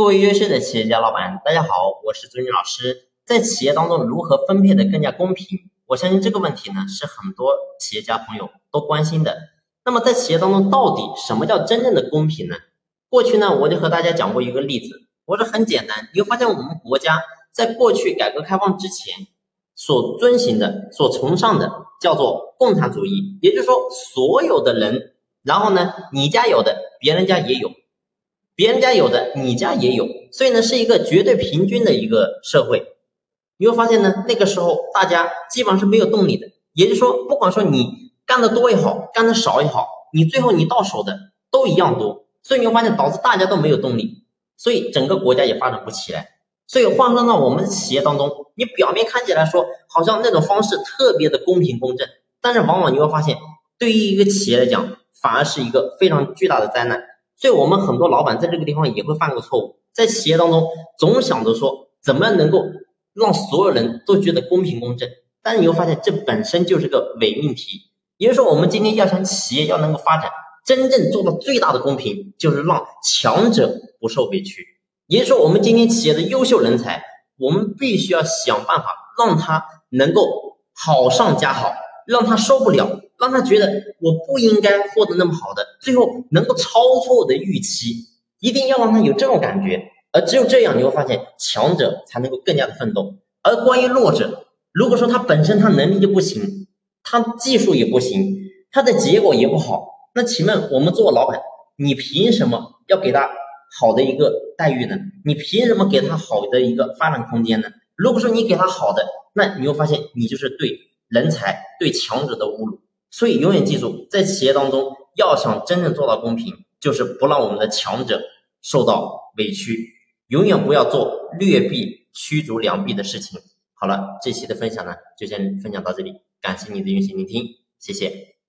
各位优秀的企业家老板，大家好，我是尊敬老师。在企业当中如何分配的更加公平？我相信这个问题呢是很多企业家朋友都关心的。那么在企业当中，到底什么叫真正的公平呢？过去呢，我就和大家讲过一个例子，我说很简单，你会发现我们国家在过去改革开放之前所遵循的、所崇尚的叫做共产主义，也就是说，所有的人，然后呢，你家有的，别人家也有。别人家有的，你家也有，所以呢，是一个绝对平均的一个社会。你会发现呢，那个时候大家基本上是没有动力的，也就是说，不管说你干的多也好，干的少也好，你最后你到手的都一样多，所以你会发现导致大家都没有动力，所以整个国家也发展不起来。所以换算到我们企业当中，你表面看起来说好像那种方式特别的公平公正，但是往往你会发现，对于一个企业来讲，反而是一个非常巨大的灾难。所以我们很多老板在这个地方也会犯个错误，在企业当中总想着说怎么能够让所有人都觉得公平公正，但你会发现这本身就是个伪命题。也就是说，我们今天要想企业要能够发展，真正做到最大的公平，就是让强者不受委屈。也就是说，我们今天企业的优秀人才，我们必须要想办法让他能够好上加好，让他受不了。让他觉得我不应该获得那么好的，最后能够超出我的预期，一定要让他有这种感觉，而只有这样，你会发现强者才能够更加的奋斗。而关于弱者，如果说他本身他能力就不行，他技术也不行，他的结果也不好，那请问我们做老板，你凭什么要给他好的一个待遇呢？你凭什么给他好的一个发展空间呢？如果说你给他好的，那你会发现你就是对人才、对强者的侮辱。所以，永远记住，在企业当中，要想真正做到公平，就是不让我们的强者受到委屈，永远不要做劣币驱逐良币的事情。好了，这期的分享呢，就先分享到这里，感谢你的用心聆听，谢谢。